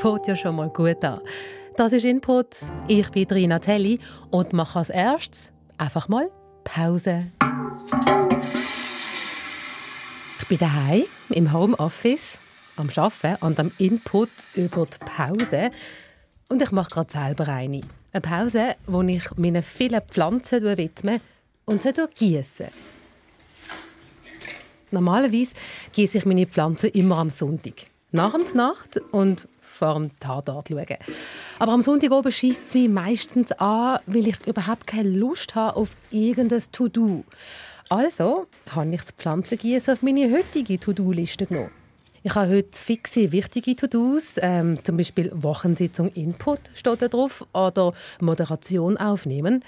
fängt ja schon mal gut an. Das ist Input. Ich bin Rina Telli und mache als erstes einfach mal Pause. Ich bin daheim im Homeoffice am Arbeiten und am Input über die Pause. Und ich mache gerade selber eine. Eine Pause, wo ich meinen vielen Pflanzen widme und sie gieße. Normalerweise gieße ich meine Pflanzen immer am Sonntag. Nach der Nacht und vor dem Tatort schauen. Aber am Sonntag oben schießt es mich meistens an, weil ich überhaupt keine Lust habe auf irgendein To-Do. Also habe ich das Pflanzengießen auf meine heutige To-Do-Liste genommen. Ich habe heute fixe, wichtige To-Dos, ähm, zum Beispiel Wochensitzung Input steht da drauf oder Moderation aufnehmen.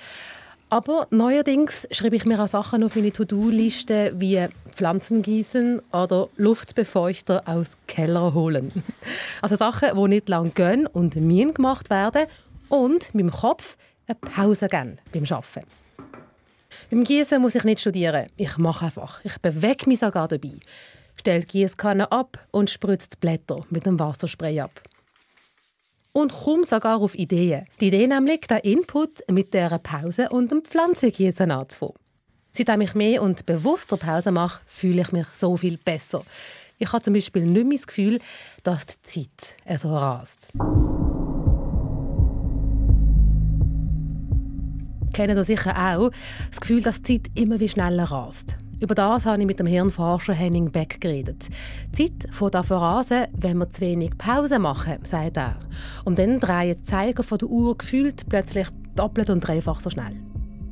Aber neuerdings schreibe ich mir auch Sachen auf meine To-Do-Liste wie Pflanzen gießen oder Luftbefeuchter aus Keller holen. Also Sachen, die nicht lang gehen und mir gemacht werden und meinem Kopf eine Pause geben beim Arbeiten. Beim Gießen muss ich nicht studieren. Ich mache einfach. Ich bewege mich sogar dabei. Stelle die Gießkanne ab und spritze die Blätter mit dem Wasserspray ab und komme sogar auf Ideen. Die Idee nämlich, den Input mit dieser Pause und dem Pflanzengießen anzufangen. Seitdem ich mehr und bewusster Pause mache, fühle ich mich so viel besser. Ich habe zum Beispiel nicht mehr das Gefühl, dass die Zeit so rast. Kennen Sie sicher auch das Gefühl, dass die Zeit immer wie schneller rast. Über das habe ich mit dem Hirnforscher Henning Beck geredet. Die Zeit fängt an vorasen, wenn wir zu wenig Pause machen, sagt er. Und dann drehen die Zeiger von der Uhr gefühlt plötzlich doppelt und dreifach so schnell.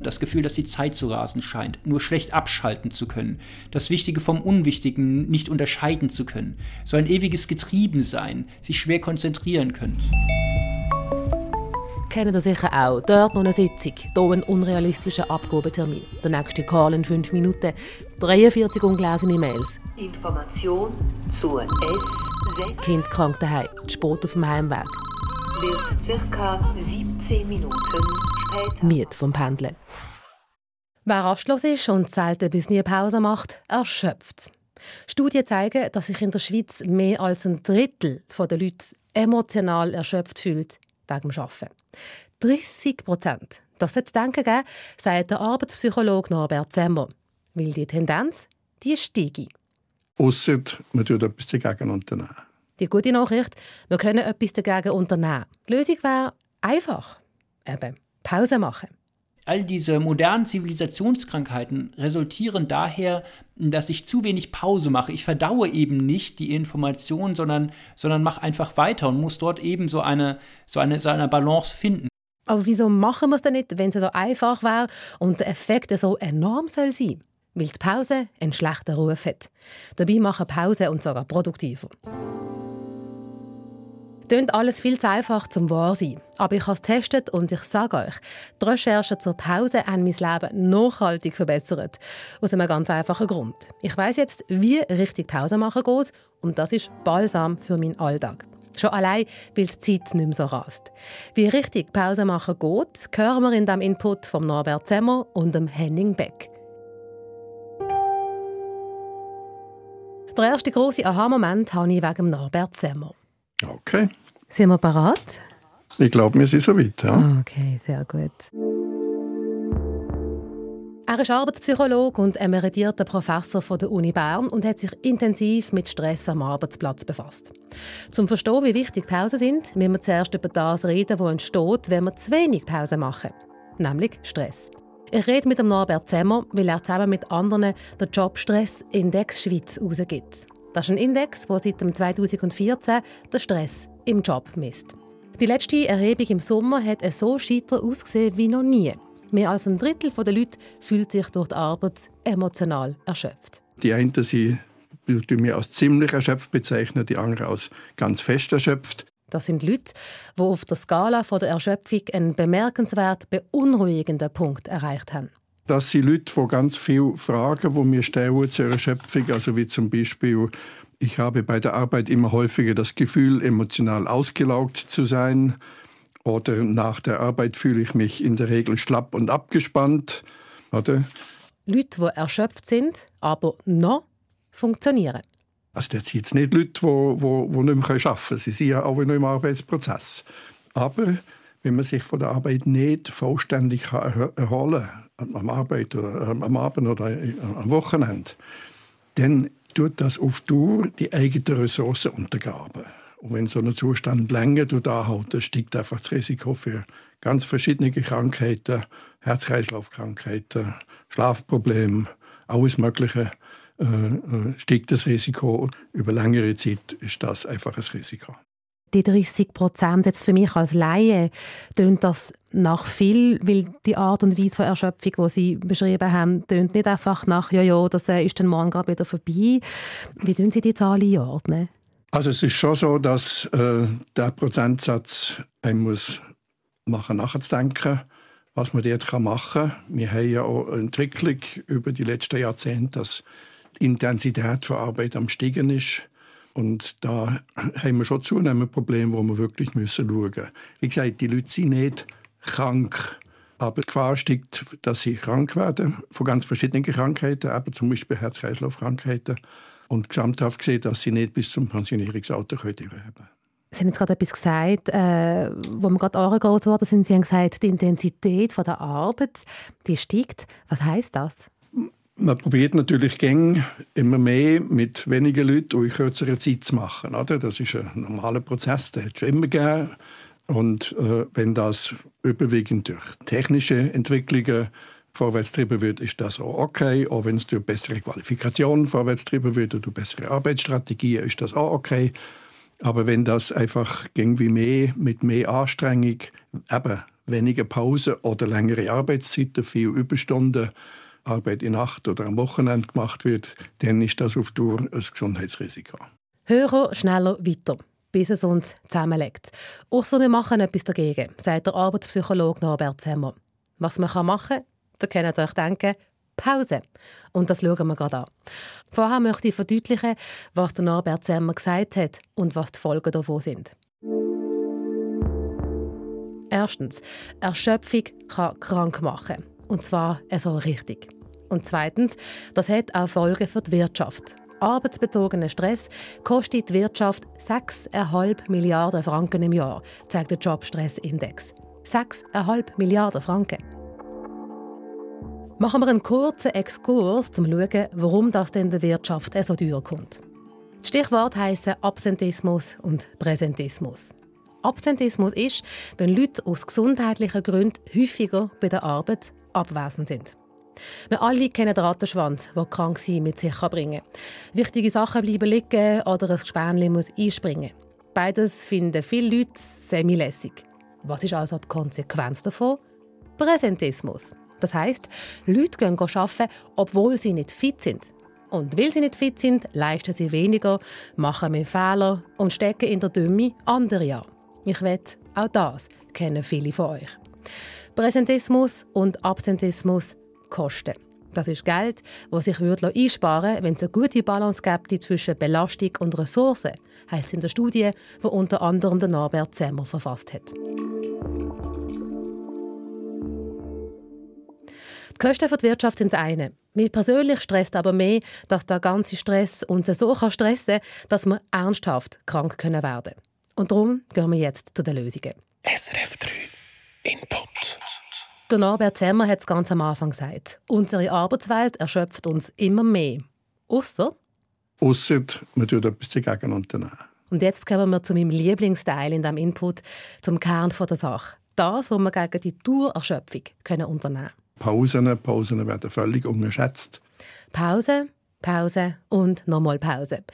Das Gefühl, dass die Zeit zu rasen scheint, nur schlecht abschalten zu können, das Wichtige vom Unwichtigen nicht unterscheiden zu können, so ein ewiges Getriebensein, sich schwer konzentrieren können kennen ihr sicher auch. Dort noch eine Sitzung, hier ein unrealistischer Abgabetermin. Der nächste Call in fünf Minuten. 43 ungelesene Mails. Information zur S6. Kind krank daheim, Sport auf dem Heimweg. Wird ca. 17 Minuten später. Miet vom Pendeln. Wer rastlos ist und selten bis nie Pause macht, erschöpft. Studien zeigen, dass sich in der Schweiz mehr als ein Drittel der Leute emotional erschöpft fühlt wegen dem Arbeiten. 30 Prozent. Das sollte zu denken geben, sagt der Arbeitspsychologe Norbert Zemmer. Weil die Tendenz, die steige. Ausser man tut etwas dagegen unternehmen. Die gute Nachricht, wir können etwas dagegen unternehmen. Die Lösung wäre einfach. Eben, Pause machen. All diese modernen Zivilisationskrankheiten resultieren daher, dass ich zu wenig Pause mache. Ich verdaue eben nicht die Information, sondern, sondern mache einfach weiter und muss dort eben so eine, so eine, so eine Balance finden. Aber wieso machen wir es denn nicht, wenn es so einfach wäre und der Effekt so enorm soll sein? Weil die Pause einen schlechten Ruf hat. Dabei machen Pause und sogar produktiver. Klingt alles viel zu einfach zum wahr sein. Aber ich habe es getestet und ich sage euch, die Recherchen zur Pause haben mein Leben nachhaltig verbessert. Aus einem ganz einfachen Grund. Ich weiß jetzt, wie richtig Pause machen geht und das ist balsam für meinen Alltag. Schon allein, weil die Zeit nicht mehr so rast. Wie richtig Pause machen geht, hören wir in dem Input von Norbert Zemmer und dem Henning Beck. Der erste große Aha-Moment habe ich wegen Norbert Semmer. Okay. Sind wir bereit? Ich glaube, wir sind soweit. Ja. Okay, sehr gut. Er ist Arbeitspsychologe und emeritierter Professor von der Uni Bern und hat sich intensiv mit Stress am Arbeitsplatz befasst. Zum Verstehen, wie wichtig Pausen sind, müssen wir zuerst über das reden, was entsteht, wenn wir zu wenig Pause machen, nämlich Stress. Ich rede mit dem Norbert Zemmer, weil er zusammen mit anderen den Jobstress Index Schweiz herausgibt. Das ist ein Index, der seit 2014 den Stress im Job misst. Die letzte Erhebung im Sommer hat so scheiter ausgesehen wie noch nie. Mehr als ein Drittel der Leute fühlt sich durch die Arbeit emotional erschöpft. Die einen sind die mir als ziemlich erschöpft bezeichnen, die anderen als ganz fest erschöpft. Das sind Leute, die auf der Skala der Erschöpfung einen bemerkenswert beunruhigenden Punkt erreicht haben. Das sind Leute, die ganz viele Fragen, die mir stellen zur Erschöpfung, also wie zum Beispiel, ich habe bei der Arbeit immer häufiger das Gefühl, emotional ausgelaugt zu sein. Oder nach der Arbeit fühle ich mich in der Regel schlapp und abgespannt. Oder? Leute, die erschöpft sind, aber noch funktionieren. Also das sind jetzt nicht Leute, die, die, die nicht mehr arbeiten können. Sie sind ja auch noch im Arbeitsprozess. Aber wenn man sich von der Arbeit nicht vollständig erholen kann, am Arbeit oder am Abend oder am Wochenende, dann tut das auf Dauer die eigenen Ressourcen untergraben. Und wenn so ein Zustand länger anhält, dann steigt einfach das Risiko für ganz verschiedene Krankheiten, Herz-Kreislauf-Krankheiten, Schlafprobleme, alles Mögliche, äh, äh, steigt das Risiko. Über längere Zeit ist das einfach ein Risiko. Die 30 Prozent jetzt für mich als Laie, tönt das nach viel, weil die Art und Weise von Erschöpfung, die Sie beschrieben haben, tönt nicht einfach nach, ja, ja, das äh, ist dann morgen gerade wieder vorbei. Wie tun Sie die Zahlen einordnen? Also es ist schon so, dass äh, der Prozentsatz einem muss machen, nachzudenken, was man dort machen kann. Wir haben ja auch eine Entwicklung über die letzten Jahrzehnte, dass die Intensität von Arbeit am Steigen ist. Und da haben wir schon zunehmend Probleme, wo wir wirklich schauen müssen. Wie gesagt, die Leute sind nicht krank, aber die Gefahr steigt, dass sie krank werden von ganz verschiedenen Krankheiten, eben zum Beispiel Herz-Kreislauf-Krankheiten. Und gesamthaft gesehen, dass sie nicht bis zum Pensionierungsalter können. Sie haben jetzt gerade etwas gesagt, äh, wo wir gerade angegangen worden sind. Sie haben gesagt, die Intensität der Arbeit, die steigt. Was heißt das? Man probiert natürlich gäng immer mehr mit wenigen Leuten in kürzerer Zeit zu machen. Oder? Das ist ein normaler Prozess, der hat schon immer gegeben. Und äh, wenn das überwiegend durch technische Entwicklungen vorwärts getrieben wird, ist das auch okay. Auch wenn es durch bessere Qualifikationen vorwärts getrieben wird oder durch bessere Arbeitsstrategien, ist das auch okay. Aber wenn das einfach irgendwie mehr mit mehr Anstrengung, eben weniger Pause oder längere Arbeitszeiten, viel Überstunden, Arbeit in Nacht oder am Wochenende gemacht wird, dann ist das auf Dauer ein Gesundheitsrisiko. Höher, schneller, weiter, bis es uns zusammenlegt. Außer wir machen etwas dagegen, sagt der Arbeitspsychologe Norbert Zemmer. Was man machen kann, da könnt ihr euch denken, Pause. Und das schauen wir gerade an. Vorher möchte ich verdeutlichen, was der Norbert Semmer gesagt hat und was die Folgen davon sind. Erstens, Erschöpfung kann krank machen. Und zwar so richtig. Und zweitens, das hat auch Folgen für die Wirtschaft. Arbeitsbezogener Stress kostet die Wirtschaft 6,5 Milliarden Franken im Jahr, zeigt der Jobstressindex. 6,5 Milliarden Franken. Machen wir einen kurzen Exkurs, um zu schauen, warum das denn der Wirtschaft so teuer kommt. Die Stichworte heißen Absentismus und Präsentismus. Absentismus ist, wenn Leute aus gesundheitlichen Gründen häufiger bei der Arbeit abwesend sind. Wir alle kennen den Rattenschwanz, der krank sein mit sich bringen kann. Wichtige Sachen bleiben liegen oder ein Gespänli muss einspringen. Beides finden viele Leute semi-lässig. Was ist also die Konsequenz davon? Präsentismus. Das heißt, Leute gehen arbeiten, obwohl sie nicht fit sind. Und weil sie nicht fit sind, leisten sie weniger, machen mehr Fehler und stecken in der Dümme andere an. Ich wette, auch das kennen viele von euch. Präsentismus und Absentismus kosten. Das ist Geld, das sich einsparen würde, wenn es eine gute Balance gibt zwischen Belastung und Ressourcen, heisst es in der Studie, die unter anderem der Norbert Zemmer verfasst hat. Die Kosten für die Wirtschaft sind das eine. Mir persönlich stresst aber mehr, dass der ganze Stress uns so stressen kann, dass wir ernsthaft krank können werden Und darum gehen wir jetzt zu den Lösungen. SRF 3 Input. Der Norbert Zemmer hat es ganz am Anfang gesagt. Unsere Arbeitswelt erschöpft uns immer mehr. Ausser? Ausser, man tut etwas dagegen unternehmen. Und jetzt kommen wir zu meinem Lieblingsteil in diesem Input, zum Kern der Sache. Das, was wir gegen die Dauererschöpfung unternehmen können. Pausen. Pausen werden völlig unterschätzt. Pause, Pause und nochmal Pause.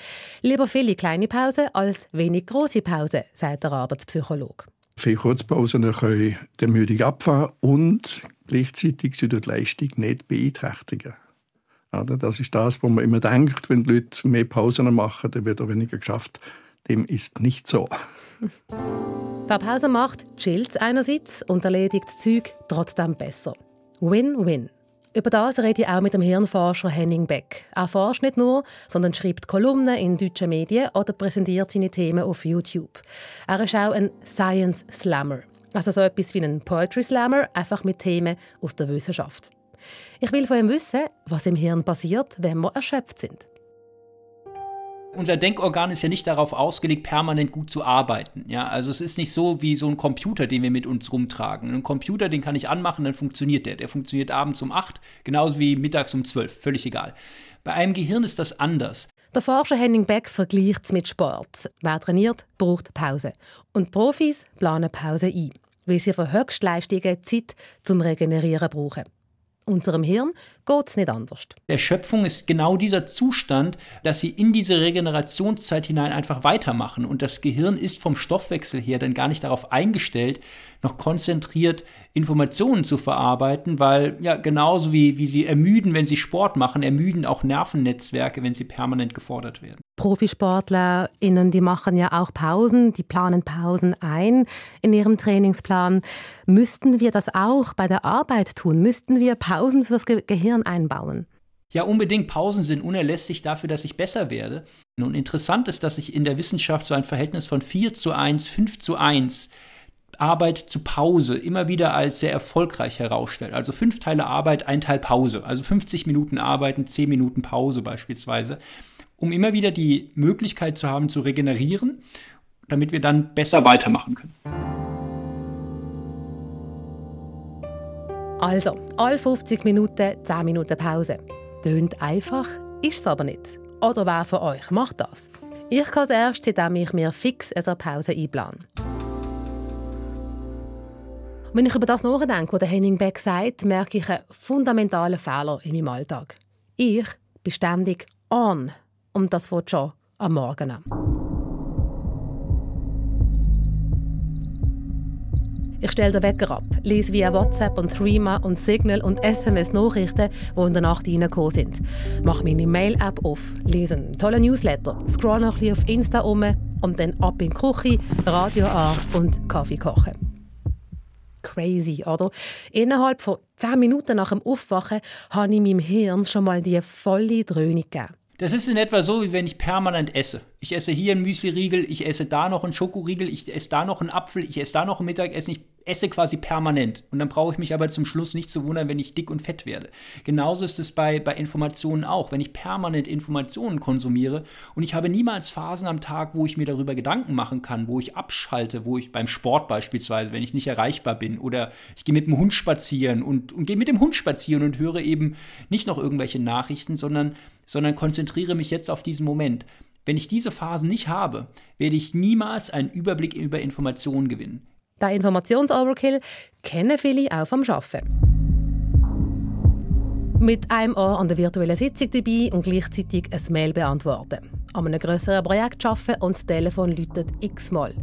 Lieber viele kleine Pausen als wenig große Pause, sagt der Arbeitspsychologe. Viele Kurzpausen können die Ermüdung abfahren und gleichzeitig die Leistung nicht beeinträchtigen. Das ist das, wo man immer denkt, wenn die Leute mehr Pausen machen, dann wird auch weniger geschafft. Dem ist nicht so. Wer Pause macht, chillt einerseits und erledigt Zeug trotzdem besser. Win-win. Über das rede ich auch mit dem Hirnforscher Henning Beck. Er forscht nicht nur, sondern schreibt Kolumnen in deutschen Medien oder präsentiert seine Themen auf YouTube. Er ist auch ein Science Slammer. Also so etwas wie ein Poetry Slammer, einfach mit Themen aus der Wissenschaft. Ich will von ihm wissen, was im Hirn passiert, wenn wir erschöpft sind. Unser Denkorgan ist ja nicht darauf ausgelegt, permanent gut zu arbeiten. Ja, also es ist nicht so wie so ein Computer, den wir mit uns rumtragen. Ein Computer, den kann ich anmachen, dann funktioniert der. Der funktioniert abends um 8, genauso wie mittags um 12, völlig egal. Bei einem Gehirn ist das anders. Der Forscher Henning Beck vergleicht es mit Sport. Wer trainiert, braucht Pause. Und Profis planen Pause ein, weil sie für Höchstleistungen Zeit zum Regenerieren brauchen. Unserem Hirn geht es nicht anders. Erschöpfung ist genau dieser Zustand, dass sie in diese Regenerationszeit hinein einfach weitermachen. Und das Gehirn ist vom Stoffwechsel her dann gar nicht darauf eingestellt, noch konzentriert Informationen zu verarbeiten, weil ja genauso wie, wie sie ermüden, wenn sie Sport machen, ermüden auch Nervennetzwerke, wenn sie permanent gefordert werden. ProfisportlerInnen, die machen ja auch Pausen, die planen Pausen ein in ihrem Trainingsplan. Müssten wir das auch bei der Arbeit tun? Müssten wir Pausen fürs Ge Gehirn einbauen? Ja, unbedingt. Pausen sind unerlässlich dafür, dass ich besser werde. Nun, interessant ist, dass sich in der Wissenschaft so ein Verhältnis von 4 zu 1, 5 zu 1 Arbeit zu Pause immer wieder als sehr erfolgreich herausstellt. Also fünf Teile Arbeit, ein Teil Pause. Also 50 Minuten Arbeiten, 10 Minuten Pause beispielsweise. Um immer wieder die Möglichkeit zu haben, zu regenerieren, damit wir dann besser weitermachen können. Also, alle 50 Minuten 10 Minuten Pause. Tönt einfach, ist es aber nicht. Oder wer von euch macht das? Ich kann es erst, indem ich mir fix eine Pause einplane. Wenn ich über das nachdenke, was Henning Beck sagt, merke ich einen fundamentalen Fehler in meinem Alltag. Ich bin ständig on. Und das fängt schon am Morgen an. Ich stelle den Wecker ab, lese via WhatsApp und Threema und Signal und SMS Nachrichten, die in der Nacht reingekommen sind. Mache meine Mail-App auf, lese einen tollen Newsletter, scroll noch ein auf Insta um und dann ab in die Küche, Radio an und Kaffee kochen crazy, oder? Innerhalb von 10 Minuten nach dem Aufwachen habe ich meinem Hirn schon mal die volle Dröhnung gegeben. Das ist in etwa so, wie wenn ich permanent esse. Ich esse hier einen Müsli-Riegel, ich esse da noch einen Schokoriegel, ich esse da noch einen Apfel, ich esse da noch ein Mittagessen. Ich esse quasi permanent. Und dann brauche ich mich aber zum Schluss nicht zu wundern, wenn ich dick und fett werde. Genauso ist es bei, bei Informationen auch. Wenn ich permanent Informationen konsumiere und ich habe niemals Phasen am Tag, wo ich mir darüber Gedanken machen kann, wo ich abschalte, wo ich beim Sport beispielsweise, wenn ich nicht erreichbar bin oder ich gehe mit dem Hund spazieren und, und gehe mit dem Hund spazieren und höre eben nicht noch irgendwelche Nachrichten, sondern, sondern konzentriere mich jetzt auf diesen Moment. Wenn ich diese Phasen nicht habe, werde ich niemals einen Überblick über Informationen gewinnen. Der Informationsoverkill kennen viele auch vom Arbeiten. Mit einem Ohr an der virtuellen Sitzung dabei und gleichzeitig ein Mail beantworten. An einem grösseren Projekt arbeiten und das Telefon läutet x-mal.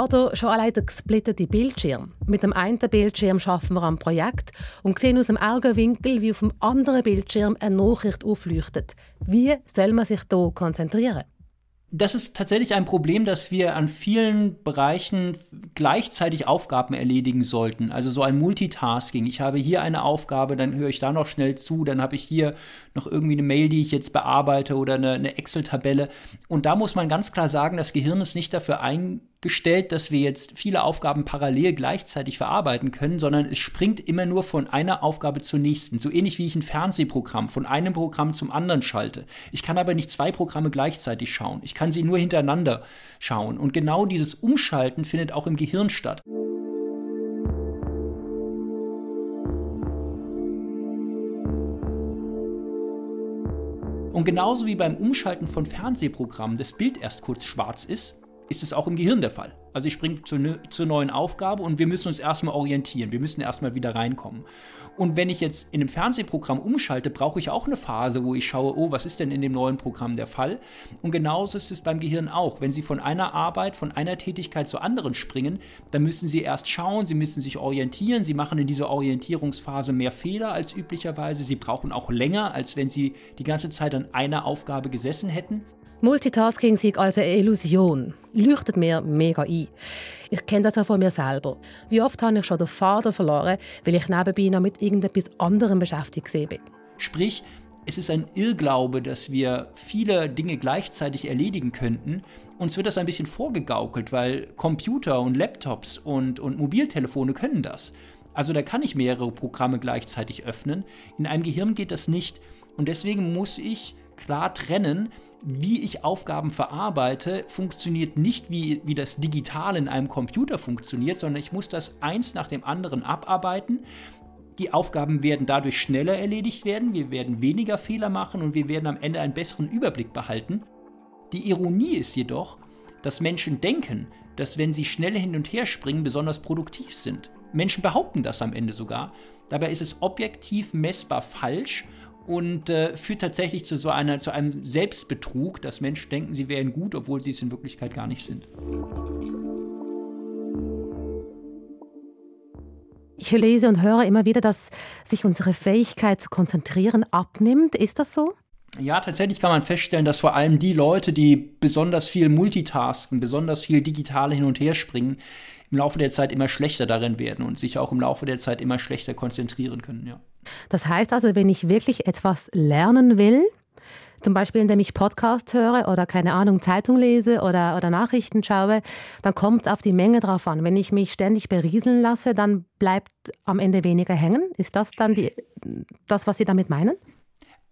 Oder schon allein der gesplittete Bildschirm. Mit dem einen Bildschirm arbeiten wir am Projekt und sehen aus dem Augenwinkel, wie auf dem anderen Bildschirm eine Nachricht aufleuchtet. Wie soll man sich hier konzentrieren? Das ist tatsächlich ein Problem, dass wir an vielen Bereichen gleichzeitig Aufgaben erledigen sollten. Also so ein Multitasking. Ich habe hier eine Aufgabe, dann höre ich da noch schnell zu, dann habe ich hier noch irgendwie eine Mail, die ich jetzt bearbeite oder eine, eine Excel-Tabelle. Und da muss man ganz klar sagen, das Gehirn ist nicht dafür eingestellt, gestellt, dass wir jetzt viele Aufgaben parallel gleichzeitig verarbeiten können, sondern es springt immer nur von einer Aufgabe zur nächsten. So ähnlich wie ich ein Fernsehprogramm von einem Programm zum anderen schalte. Ich kann aber nicht zwei Programme gleichzeitig schauen. Ich kann sie nur hintereinander schauen. Und genau dieses Umschalten findet auch im Gehirn statt. Und genauso wie beim Umschalten von Fernsehprogrammen das Bild erst kurz schwarz ist, ist es auch im Gehirn der Fall. Also ich springe zur, zur neuen Aufgabe und wir müssen uns erstmal orientieren. Wir müssen erstmal wieder reinkommen. Und wenn ich jetzt in einem Fernsehprogramm umschalte, brauche ich auch eine Phase, wo ich schaue, oh, was ist denn in dem neuen Programm der Fall? Und genauso ist es beim Gehirn auch. Wenn Sie von einer Arbeit, von einer Tätigkeit zur anderen springen, dann müssen Sie erst schauen, Sie müssen sich orientieren. Sie machen in dieser Orientierungsphase mehr Fehler als üblicherweise. Sie brauchen auch länger, als wenn Sie die ganze Zeit an einer Aufgabe gesessen hätten. Multitasking sei als eine Illusion. Leuchtet mir mega ein. Ich kenne das auch von mir selber. Wie oft habe ich schon den Vater verloren, weil ich nebenbei noch mit irgendetwas anderem beschäftigt bin. Sprich, es ist ein Irrglaube, dass wir viele Dinge gleichzeitig erledigen könnten. Uns wird das ein bisschen vorgegaukelt, weil Computer und Laptops und, und Mobiltelefone können das. Also da kann ich mehrere Programme gleichzeitig öffnen. In einem Gehirn geht das nicht. Und deswegen muss ich klar trennen, wie ich Aufgaben verarbeite, funktioniert nicht wie, wie das Digitale in einem Computer funktioniert, sondern ich muss das eins nach dem anderen abarbeiten. Die Aufgaben werden dadurch schneller erledigt werden, wir werden weniger Fehler machen und wir werden am Ende einen besseren Überblick behalten. Die Ironie ist jedoch, dass Menschen denken, dass wenn sie schnell hin und her springen, besonders produktiv sind. Menschen behaupten das am Ende sogar. Dabei ist es objektiv messbar falsch und äh, führt tatsächlich zu so einer, zu einem Selbstbetrug, dass Menschen denken, sie wären gut, obwohl sie es in Wirklichkeit gar nicht sind. Ich lese und höre immer wieder, dass sich unsere Fähigkeit zu konzentrieren abnimmt. Ist das so? Ja, tatsächlich kann man feststellen, dass vor allem die Leute, die besonders viel multitasken, besonders viel digital hin und her springen, im Laufe der Zeit immer schlechter darin werden und sich auch im Laufe der Zeit immer schlechter konzentrieren können. Ja. Das heißt also, wenn ich wirklich etwas lernen will, zum Beispiel indem ich Podcast höre oder keine Ahnung, Zeitung lese oder, oder Nachrichten schaue, dann kommt auf die Menge drauf an. Wenn ich mich ständig berieseln lasse, dann bleibt am Ende weniger hängen. Ist das dann die, das, was Sie damit meinen?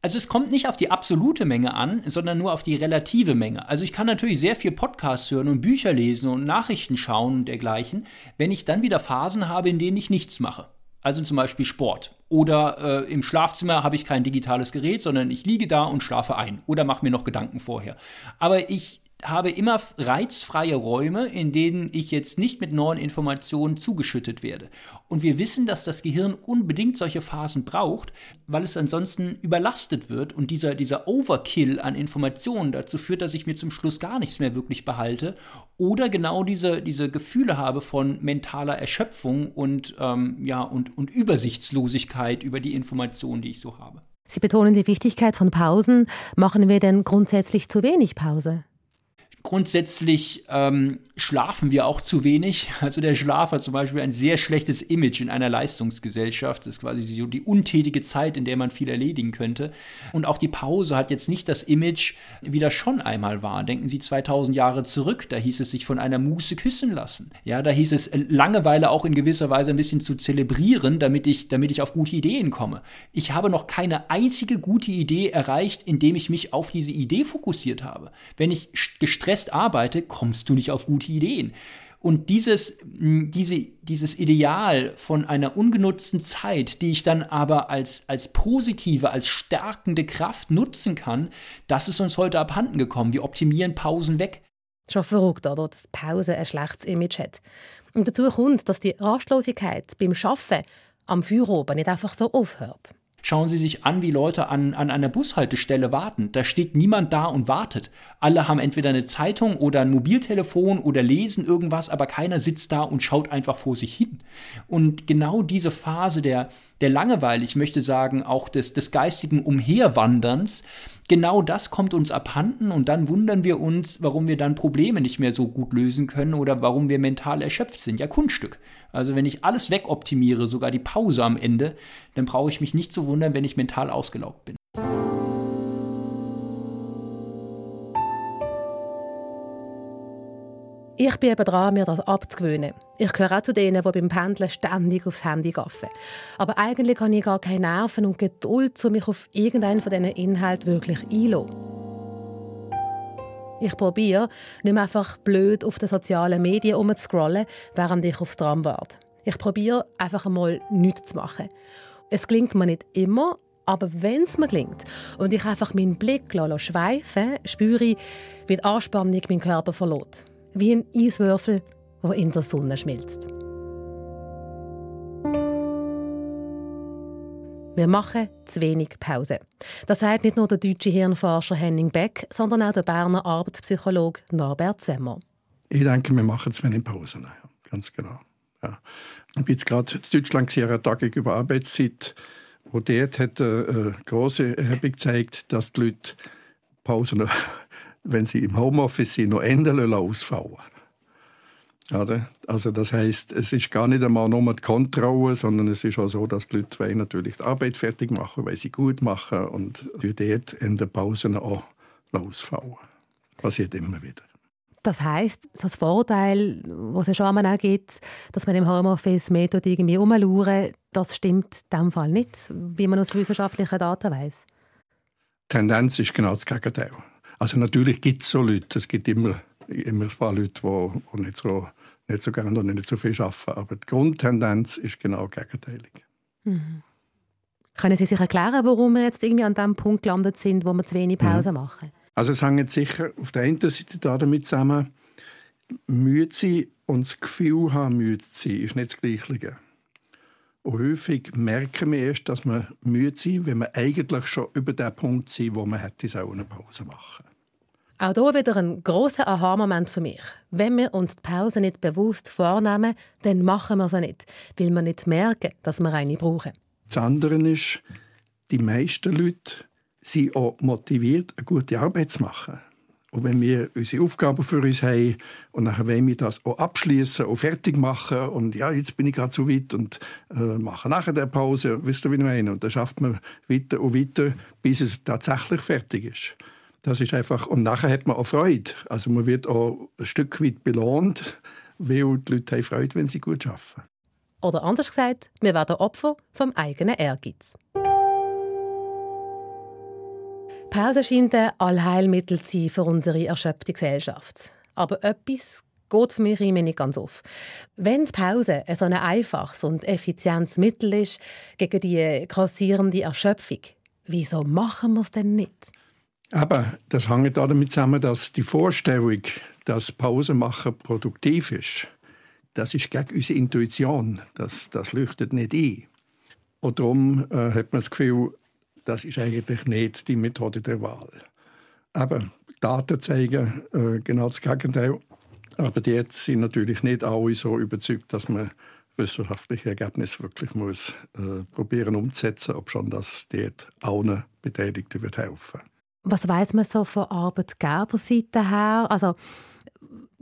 Also es kommt nicht auf die absolute Menge an, sondern nur auf die relative Menge. Also ich kann natürlich sehr viel Podcasts hören und Bücher lesen und Nachrichten schauen und dergleichen, wenn ich dann wieder Phasen habe, in denen ich nichts mache. Also zum Beispiel Sport. Oder äh, im Schlafzimmer habe ich kein digitales Gerät, sondern ich liege da und schlafe ein. Oder mache mir noch Gedanken vorher. Aber ich habe immer reizfreie Räume, in denen ich jetzt nicht mit neuen Informationen zugeschüttet werde. Und wir wissen, dass das Gehirn unbedingt solche Phasen braucht, weil es ansonsten überlastet wird und dieser, dieser Overkill an Informationen dazu führt, dass ich mir zum Schluss gar nichts mehr wirklich behalte oder genau diese, diese Gefühle habe von mentaler Erschöpfung und, ähm, ja, und, und Übersichtslosigkeit über die Informationen, die ich so habe. Sie betonen die Wichtigkeit von Pausen. Machen wir denn grundsätzlich zu wenig Pause? Grundsätzlich ähm, schlafen wir auch zu wenig. Also der Schlaf hat zum Beispiel ein sehr schlechtes Image in einer Leistungsgesellschaft. Das ist quasi so die untätige Zeit, in der man viel erledigen könnte. Und auch die Pause hat jetzt nicht das Image, wie das schon einmal war. Denken Sie 2000 Jahre zurück, da hieß es sich von einer Muße küssen lassen. Ja, da hieß es Langeweile auch in gewisser Weise ein bisschen zu zelebrieren, damit ich, damit ich auf gute Ideen komme. Ich habe noch keine einzige gute Idee erreicht, indem ich mich auf diese Idee fokussiert habe. Wenn ich gestresst fest arbeite, kommst du nicht auf gute Ideen. Und dieses, diese, dieses Ideal von einer ungenutzten Zeit, die ich dann aber als, als positive, als stärkende Kraft nutzen kann, das ist uns heute abhanden gekommen. Wir optimieren Pausen weg. Schon verrückt, oder? Dass Pause ein schlechtes Image hat. Und dazu kommt, dass die Rastlosigkeit beim Arbeiten am Feierabend nicht einfach so aufhört. Schauen Sie sich an, wie Leute an, an einer Bushaltestelle warten. Da steht niemand da und wartet. Alle haben entweder eine Zeitung oder ein Mobiltelefon oder lesen irgendwas, aber keiner sitzt da und schaut einfach vor sich hin. Und genau diese Phase der, der Langeweile, ich möchte sagen, auch des, des geistigen Umherwanderns, genau das kommt uns abhanden und dann wundern wir uns, warum wir dann Probleme nicht mehr so gut lösen können oder warum wir mental erschöpft sind. Ja, Kunststück. Also wenn ich alles wegoptimiere, sogar die Pause am Ende, dann brauche ich mich nicht zu wundern, wenn ich mental ausgelaugt bin. Ich bin eben dran, mir das abzugewöhnen. Ich gehöre auch zu denen, die beim Pendeln ständig aufs Handy gaffen. Aber eigentlich habe ich gar keine Nerven und Geduld, um mich auf irgendeinen von diesen Inhalten wirklich einzulassen. Ich probiere, nicht mehr einfach blöd auf den sozialen Medien umzuscrollen, während ich aufs Tram warte. Ich probiere einfach einmal nichts zu machen. Es klingt mir nicht immer, aber wenn es mir gelingt und ich einfach meinen Blick schweifen spüre ich, wie die Anspannung meinen Körper verlässt wie ein Eiswürfel, der in der Sonne schmilzt. Wir machen zu wenig Pause. Das sagt nicht nur der deutsche Hirnforscher Henning Beck, sondern auch der Berner Arbeitspsychologe Norbert Semmer. Ich denke, wir machen zu wenig Pause. Ja, ganz genau. Ja. Ich bin jetzt gerade in Deutschland eine Tagung über Arbeitszeit, wo dort hat eine äh, große Erhebung gezeigt, dass die Leute Pausen wenn sie im Homeoffice sind, noch Ende ausfallen oder? Also das heißt, es ist gar nicht einmal nur die Kontrolle, sondern es ist auch so, dass die Leute natürlich die Arbeit fertig machen, weil sie gut machen und dort in den Pausen auch ausfallen. Das passiert immer wieder. Das heißt, das Vorteil, was es schon auch gibt, dass man im Homeoffice mehr irgendwie rumlauern, das stimmt in dem Fall nicht, wie man aus wissenschaftlichen Daten weiß. Tendenz ist genau das Gegenteil. Also natürlich gibt es so Leute, es gibt immer, immer ein paar Leute, die, die nicht, so, nicht so gerne und nicht so viel arbeiten, aber die Grundtendenz ist genau gegenteilig. Mhm. Können Sie sich erklären, warum wir jetzt irgendwie an dem Punkt gelandet sind, wo wir zu wenig Pause mhm. machen? Also es hängt sicher auf der einen Seite damit zusammen, müde sein und das Gefühl haben, müde zu sein, ist nicht das Gleiche. Und häufig merken wir erst, dass wir müde sind, wenn wir eigentlich schon über den Punkt sind, wo man hätte eine Pause machen Auch hier wieder ein großer Aha-Moment für mich. Wenn wir uns die Pause nicht bewusst vornehmen, dann machen wir sie nicht, weil wir nicht merken, dass wir eine brauchen. Das andere ist, die meisten Leute sind auch motiviert, eine gute Arbeit zu machen. Und wenn wir unsere Aufgaben für uns haben und nachher wollen wir das auch abschließen und fertig machen und ja, jetzt bin ich gerade so weit und äh, mache nachher der Pause, wisst ihr, wie ich meine? Und dann schafft man weiter und weiter, bis es tatsächlich fertig ist. Das ist einfach, und nachher hat man auch Freude. Also man wird auch ein Stück weit belohnt, weil die Leute haben Freude, wenn sie gut arbeiten. Oder anders gesagt, wir werden Opfer vom eigenen Ehrgeiz. Pause scheint ein Allheilmittel zu sein für unsere erschöpfte Gesellschaft. Aber etwas geht für mich immer nicht ganz auf. Wenn die Pause so ein einfaches und effizientes Mittel ist gegen die grassierende Erschöpfung, wieso machen wir es denn nicht? Aber das hängt damit zusammen, dass die Vorstellung, dass Pause machen produktiv ist, das ist gegen unsere Intuition. Das, das leuchtet nicht ein. Und darum äh, hat man das Gefühl, das ist eigentlich nicht die Methode der Wahl. Aber Daten zeigen äh, genau das Gegenteil. Aber die sind natürlich nicht alle so überzeugt, dass man wissenschaftliche Ergebnisse wirklich muss äh, probieren umzusetzen, ob schon das dort allen Beteiligten wird helfen. Was weiß man so von Arbeitgeberseite her? Also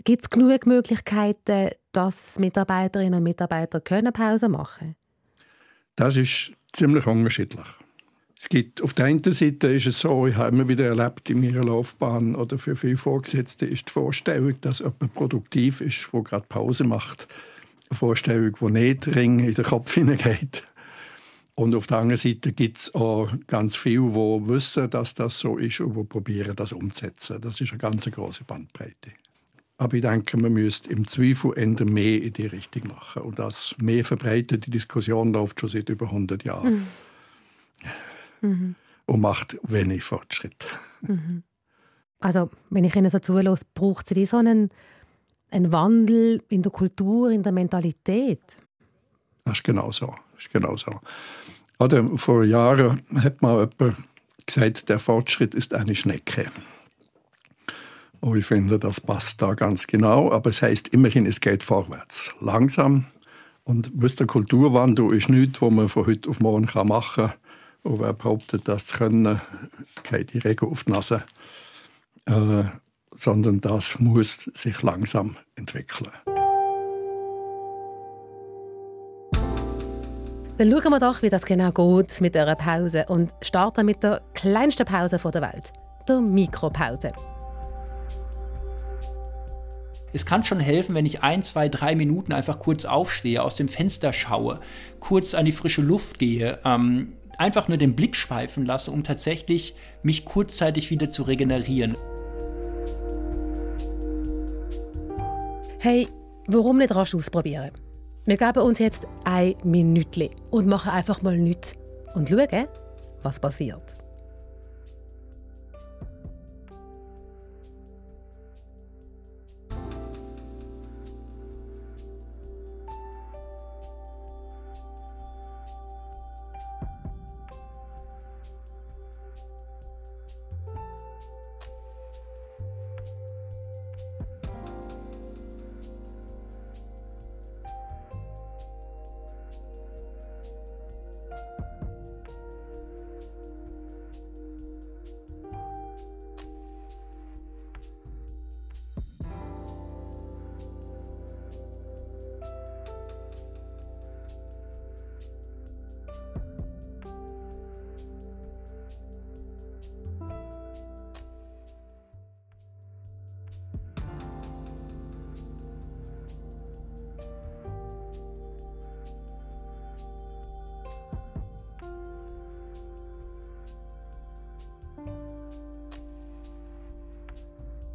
gibt es genug Möglichkeiten, dass Mitarbeiterinnen und Mitarbeiter können Pause machen? können? Das ist ziemlich unterschiedlich. Es gibt, auf der einen Seite ist es so, ich habe immer wieder erlebt in meiner Laufbahn oder für viele Vorgesetzte ist die Vorstellung, dass jemand produktiv ist, der gerade Pause macht. Eine Vorstellung, die nicht in den Kopf hineingeht. Und auf der anderen Seite gibt es auch ganz viele, die wissen, dass das so ist und die probieren, das umzusetzen. Das ist eine ganz große Bandbreite. Aber ich denke, man müsste im Zweifel eher mehr in die Richtung machen. Und das mehr verbreitete Diskussion läuft schon seit über 100 Jahren. Mhm mhm. und macht wenig Fortschritt. Mhm. Also, wenn ich Ihnen so zulasse, braucht es wie so einen, einen Wandel in der Kultur, in der Mentalität? Das ist genau so. Das ist genau so. Oder vor Jahren hat mal jemand gesagt, der Fortschritt ist eine Schnecke. Und ich finde, das passt da ganz genau. Aber es heißt immerhin, es geht vorwärts. Langsam. Und der Kulturwandel ist nichts, was man von heute auf morgen machen kann. Und wer behauptet, das zu können, geht die Regel auf die Nase. Äh, sondern das muss sich langsam entwickeln. Dann schauen wir doch, wie das genau geht mit einer Pause und starten mit der kleinsten Pause der Welt, der Mikropause. Es kann schon helfen, wenn ich ein, zwei, drei Minuten einfach kurz aufstehe, aus dem Fenster schaue, kurz an die frische Luft gehe, ähm, einfach nur den Blick schweifen lasse, um tatsächlich mich kurzzeitig wieder zu regenerieren. Hey, warum nicht rasch ausprobieren? Wir geben uns jetzt ein Minütchen und machen einfach mal nichts und schauen, was passiert.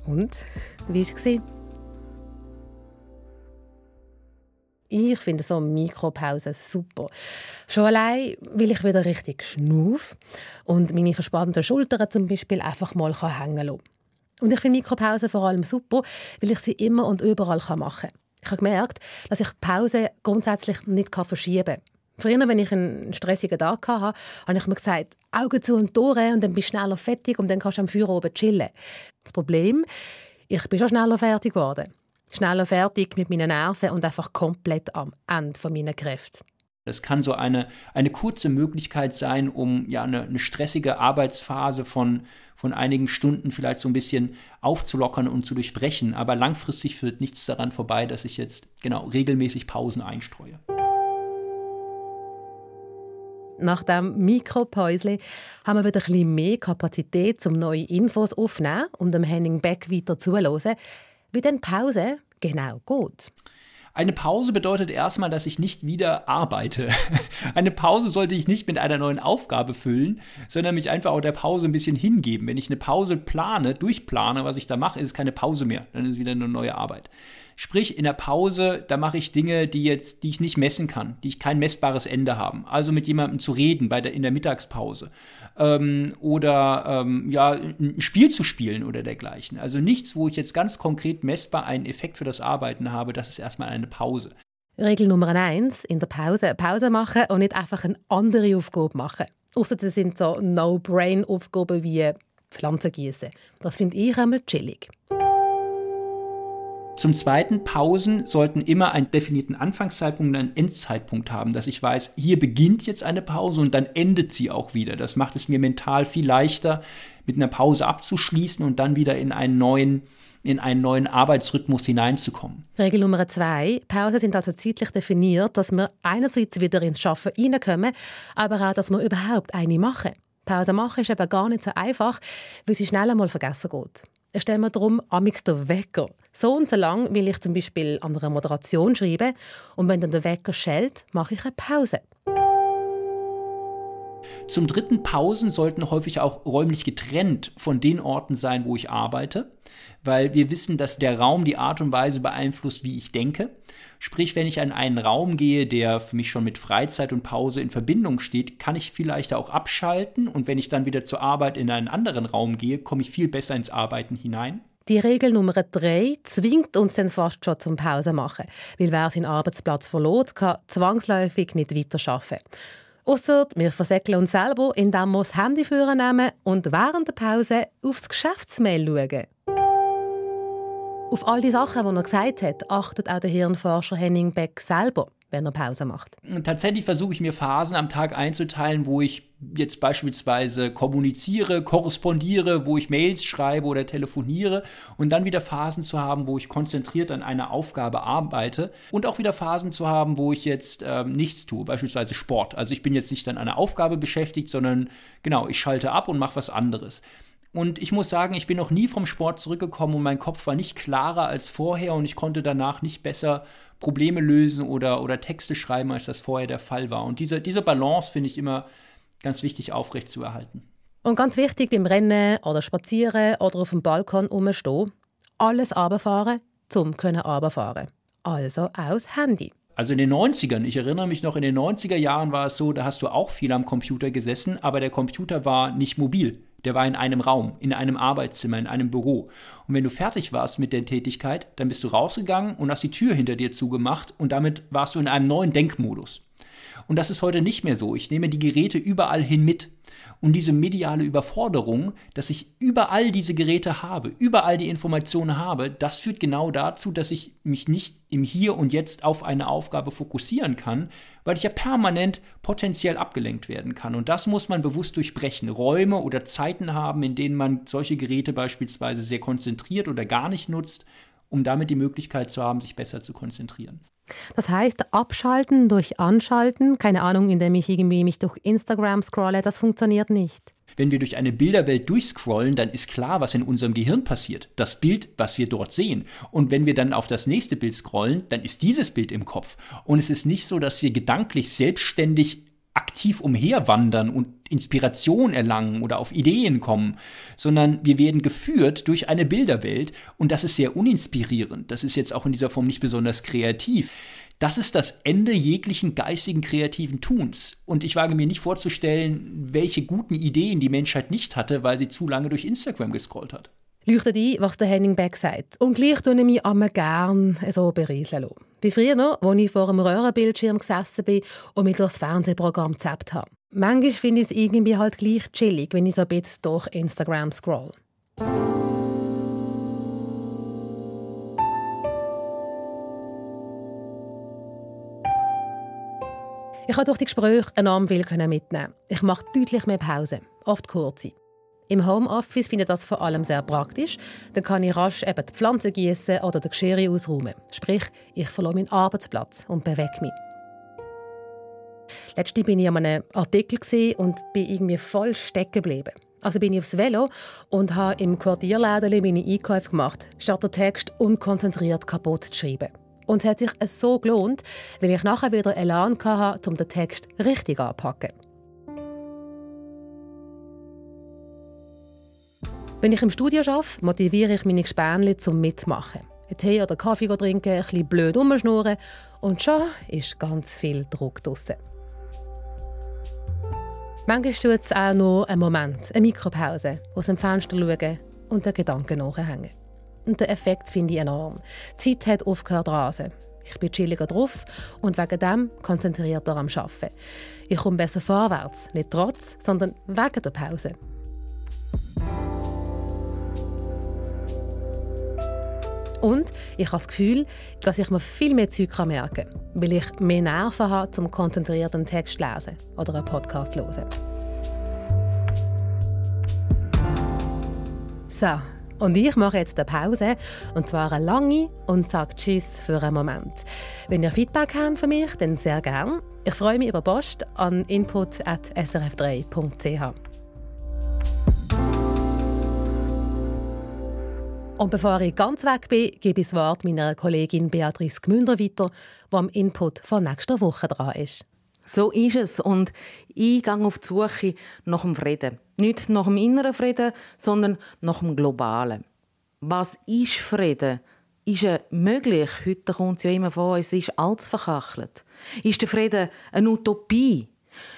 Und wie war es? Ich finde so Mikropausen super. Schon allein, weil ich wieder richtig schnuff und meine verspannten Schultern zum Beispiel einfach mal hängen lassen Und ich finde Mikropausen vor allem super, weil ich sie immer und überall machen kann. Ich habe gemerkt, dass ich Pause grundsätzlich nicht verschieben kann. Früher, wenn ich einen stressigen Tag hatte, habe ich mir gesagt, Augen zu und Tore und dann bist du schneller fertig und dann kannst du am Feuer oben chillen. Das Problem, ich bin schon schneller fertig geworden schneller fertig mit meinen Nerven und einfach komplett am Ende von meinen Kräften. Das kann so eine, eine kurze Möglichkeit sein, um ja eine, eine, stressige Arbeitsphase von, von einigen Stunden vielleicht so ein bisschen aufzulockern und zu durchbrechen. Aber langfristig führt nichts daran vorbei, dass ich jetzt genau regelmäßig Pausen einstreue. Nach dem Mikropäusli haben wir wieder ein bisschen mehr Kapazität, um neue Infos aufzunehmen und dem Henning Beck weiter zuzuhören wie denn Pause genau geht. Eine Pause bedeutet erstmal, dass ich nicht wieder arbeite. Eine Pause sollte ich nicht mit einer neuen Aufgabe füllen, sondern mich einfach auch der Pause ein bisschen hingeben. Wenn ich eine Pause plane, durchplane, was ich da mache, ist keine Pause mehr, dann ist es wieder eine neue Arbeit. Sprich, in der Pause, da mache ich Dinge, die jetzt, die ich nicht messen kann, die ich kein messbares Ende haben. Also mit jemandem zu reden bei der, in der Mittagspause. Ähm, oder ähm, ja, ein Spiel zu spielen oder dergleichen. Also nichts, wo ich jetzt ganz konkret messbar einen Effekt für das Arbeiten habe, das ist erstmal eine Pause. Regel Nummer eins in der Pause: Pause machen und nicht einfach eine andere Aufgabe machen. Außer das sind so No-Brain-Aufgaben wie Pflanzen gießen. Das finde ich einmal chillig. Zum Zweiten, Pausen sollten immer einen definierten Anfangszeitpunkt und einen Endzeitpunkt haben, dass ich weiß, hier beginnt jetzt eine Pause und dann endet sie auch wieder. Das macht es mir mental viel leichter, mit einer Pause abzuschließen und dann wieder in einen neuen in einen neuen Arbeitsrhythmus hineinzukommen. Regel Nummer zwei. Pausen sind also zeitlich definiert, dass wir einerseits wieder ins Arbeiten reinkommen, aber auch, dass wir überhaupt eine machen. Pause machen ist eben gar nicht so einfach, weil sie schnell einmal vergessen geht stellen wir darum amix den Wecker. So und so lang will ich zum Beispiel an einer Moderation schreiben und wenn dann der Wecker schellt, mache ich eine Pause. Zum dritten, Pausen sollten häufig auch räumlich getrennt von den Orten sein, wo ich arbeite, weil wir wissen, dass der Raum die Art und Weise beeinflusst, wie ich denke. Sprich, wenn ich in einen Raum gehe, der für mich schon mit Freizeit und Pause in Verbindung steht, kann ich vielleicht auch abschalten und wenn ich dann wieder zur Arbeit in einen anderen Raum gehe, komme ich viel besser ins Arbeiten hinein. Die Regel Nummer drei zwingt uns dann fast schon zum Pause machen, weil wer seinen Arbeitsplatz verlor, kann zwangsläufig nicht weiterarbeiten. Ausser wir versäckeln uns selber, indem wir das Handy nehmen und während der Pause aufs Geschäftsmail schauen. Auf all die Sachen, die er gesagt hat, achtet auch der Hirnforscher Henning Beck selber wenn er Pause macht. Tatsächlich versuche ich mir Phasen am Tag einzuteilen, wo ich jetzt beispielsweise kommuniziere, korrespondiere, wo ich Mails schreibe oder telefoniere und dann wieder Phasen zu haben, wo ich konzentriert an einer Aufgabe arbeite und auch wieder Phasen zu haben, wo ich jetzt ähm, nichts tue, beispielsweise Sport. Also ich bin jetzt nicht an einer Aufgabe beschäftigt, sondern genau, ich schalte ab und mache was anderes. Und ich muss sagen, ich bin noch nie vom Sport zurückgekommen und mein Kopf war nicht klarer als vorher und ich konnte danach nicht besser Probleme lösen oder, oder Texte schreiben, als das vorher der Fall war. Und diese, diese Balance finde ich immer ganz wichtig aufrechtzuerhalten. Und ganz wichtig beim Rennen oder Spazieren oder auf dem Balkon rumstehen, alles runterfahren, zum können runterfahren. Also aus Handy. Also in den 90ern, ich erinnere mich noch, in den 90er Jahren war es so, da hast du auch viel am Computer gesessen, aber der Computer war nicht mobil. Der war in einem Raum, in einem Arbeitszimmer, in einem Büro. Und wenn du fertig warst mit der Tätigkeit, dann bist du rausgegangen und hast die Tür hinter dir zugemacht und damit warst du in einem neuen Denkmodus. Und das ist heute nicht mehr so. Ich nehme die Geräte überall hin mit. Und diese mediale Überforderung, dass ich überall diese Geräte habe, überall die Informationen habe, das führt genau dazu, dass ich mich nicht im Hier und Jetzt auf eine Aufgabe fokussieren kann, weil ich ja permanent potenziell abgelenkt werden kann. Und das muss man bewusst durchbrechen. Räume oder Zeiten haben, in denen man solche Geräte beispielsweise sehr konzentriert oder gar nicht nutzt, um damit die Möglichkeit zu haben, sich besser zu konzentrieren. Das heißt, abschalten durch anschalten, keine Ahnung, indem ich irgendwie mich durch Instagram scrolle, das funktioniert nicht. Wenn wir durch eine Bilderwelt durchscrollen, dann ist klar, was in unserem Gehirn passiert. Das Bild, was wir dort sehen. Und wenn wir dann auf das nächste Bild scrollen, dann ist dieses Bild im Kopf. Und es ist nicht so, dass wir gedanklich selbstständig aktiv umherwandern und Inspiration erlangen oder auf Ideen kommen, sondern wir werden geführt durch eine Bilderwelt und das ist sehr uninspirierend. Das ist jetzt auch in dieser Form nicht besonders kreativ. Das ist das Ende jeglichen geistigen kreativen Tuns. Und ich wage mir nicht vorzustellen, welche guten Ideen die Menschheit nicht hatte, weil sie zu lange durch Instagram gescrollt hat. Leuchtet ein, was der Henning Beck sagt. Und gleich tue ich mich immer gern so berieseln. Wie früher noch, als ich vor einem Röhrenbildschirm gesessen bin und mich durch das Fernsehprogramm gezappt habe. Manchmal finde ich es irgendwie halt gleich chillig, wenn ich so ein bisschen durch Instagram scroll. Ich habe durch die Gespräche enorm viel mitnehmen. Ich mache deutlich mehr Pause, oft kurze. Im Homeoffice finde ich das vor allem sehr praktisch. Dann kann ich rasch eben die Pflanzen gießen oder den Geschirr ausräumen. Sprich, ich verlasse meinen Arbeitsplatz und bewege mich. Letztens bin ich an einem Artikel und bin irgendwie voll stecken geblieben. Also bin ich aufs Velo und habe im Quartierläden meine Einkäufe gemacht, statt den Text unkonzentriert kaputt zu schreiben. Und es hat sich so gelohnt, weil ich nachher wieder Elan hatte, um den Text richtig anzupacken. Wenn ich im Studio arbeite, motiviere ich meine Gespänli zum Mitmachen. Einen Tee oder Kaffee trinken, ein bisschen blöd rumschnurren und schon ist ganz viel Druck draussen. Manchmal tut es auch nur einen Moment, eine Mikropause, aus dem Fenster schauen und den Gedanken nachhängen. Und den Effekt finde ich enorm. Die Zeit hat aufgehört zu rasen. Ich bin chilliger drauf und wegen dem konzentrierter am Arbeiten. Ich komme besser vorwärts, nicht trotz, sondern wegen der Pause. Und ich habe das Gefühl, dass ich mir viel mehr Zeug merken kann, weil ich mehr Nerven habe, zum konzentrierten Text zu lesen oder einen Podcast zu hören. So, und ich mache jetzt eine Pause, und zwar eine lange, und sage Tschüss für einen Moment. Wenn ihr Feedback habt von mir, dann sehr gerne. Ich freue mich über Post an input.srf3.ch. Und bevor ich ganz weg bin, gebe ich das Wort meiner Kollegin Beatrice Gmünder weiter, die am Input von nächster Woche dran ist. So ist es. Und ich gehe auf die Suche nach dem Frieden. Nicht nach dem inneren Frieden, sondern nach dem globalen. Was ist Frieden? Ist er möglich? Heute kommt es ja immer vor, es ist alles verkachelt. Ist der Frieden eine Utopie?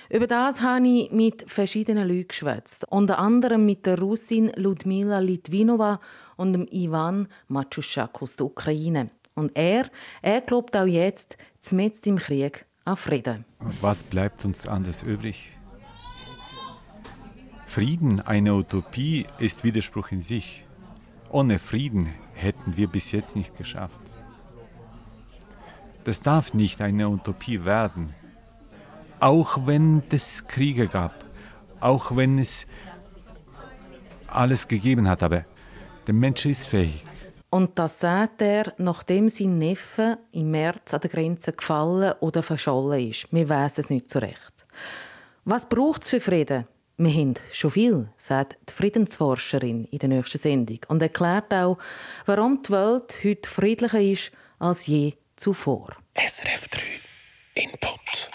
Über das habe ich mit verschiedenen Leuten geschwätzt. Unter anderem mit der Russin Ludmila Litvinova und dem Ivan Matschuschak aus der Ukraine. Und er, er glaubt auch jetzt, zumindest im Krieg, an Frieden. Was bleibt uns anders übrig? Frieden, eine Utopie, ist Widerspruch in sich. Ohne Frieden hätten wir bis jetzt nicht geschafft. Das darf nicht eine Utopie werden. Auch wenn es Kriege gab, auch wenn es alles gegeben hat, aber der Mensch ist fähig. Und das sagt er, nachdem sein Neffe im März an der Grenze gefallen oder verschollen ist. Wir wissen es nicht so recht. Was braucht es für Frieden? Wir haben schon viel, sagt die Friedensforscherin in der nächsten Sendung und erklärt auch, warum die Welt heute friedlicher ist als je zuvor. SRF 3 Input.